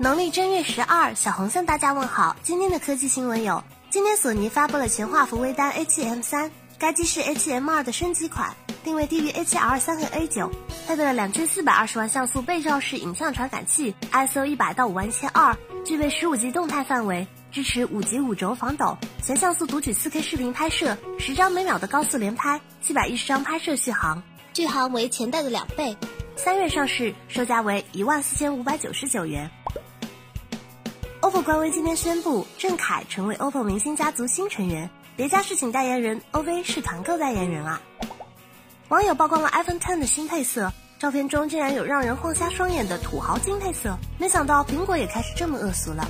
农历正月十二，小红向大家问好。今天的科技新闻有：今天索尼发布了全画幅微单 A7M3，该机是 A7M2 的升级款，定位低于 A7R3 和 A9，配备了两千四百二十万像素背照式影像传感器，ISO 一百到五万一千二，具备十五级动态范围，支持五级五轴防抖，全像素读取四 K 视频拍摄，十张每秒的高速连拍，七百一十张拍摄续航，续航为前代的两倍。三月上市，售价为一万四千五百九十九元。OPPO 官微今天宣布，郑恺成为 OPPO 明星家族新成员。别家是请代言人，OV 是团购代言人啊！网友曝光了 iPhone Ten 的新配色，照片中竟然有让人晃瞎双眼的土豪金配色。没想到苹果也开始这么恶俗了。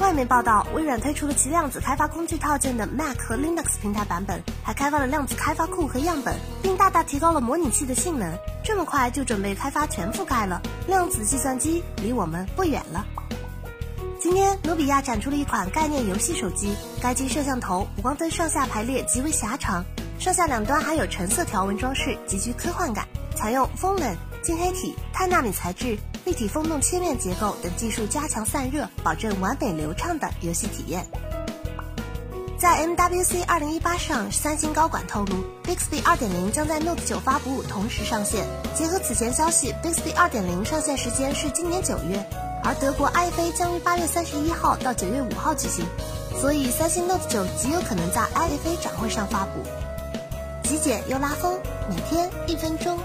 外媒报道，微软推出了其量子开发工具套件的 Mac 和 Linux 平台版本，还开发了量子开发库和样本，并大大提高了模拟器的性能。这么快就准备开发全覆盖了，量子计算机离我们不远了。今天，努比亚展出了一款概念游戏手机。该机摄像头、补光灯上下排列极为狭长，上下两端还有橙色条纹装饰，极具科幻感。采用风冷、晶黑体、碳纳米材质、立体风洞切面结构等技术，加强散热，保证完美流畅的游戏体验。在 MWC 2018上，三星高管透露，Bixby 2.0将在 Note 9发布同时上线。结合此前消息，Bixby 2.0上线时间是今年九月。而德国 IFA 将于八月三十一号到九月五号举行，所以三星 Note 九极有可能在 IFA 展会上发布。极简又拉风，每天一分钟。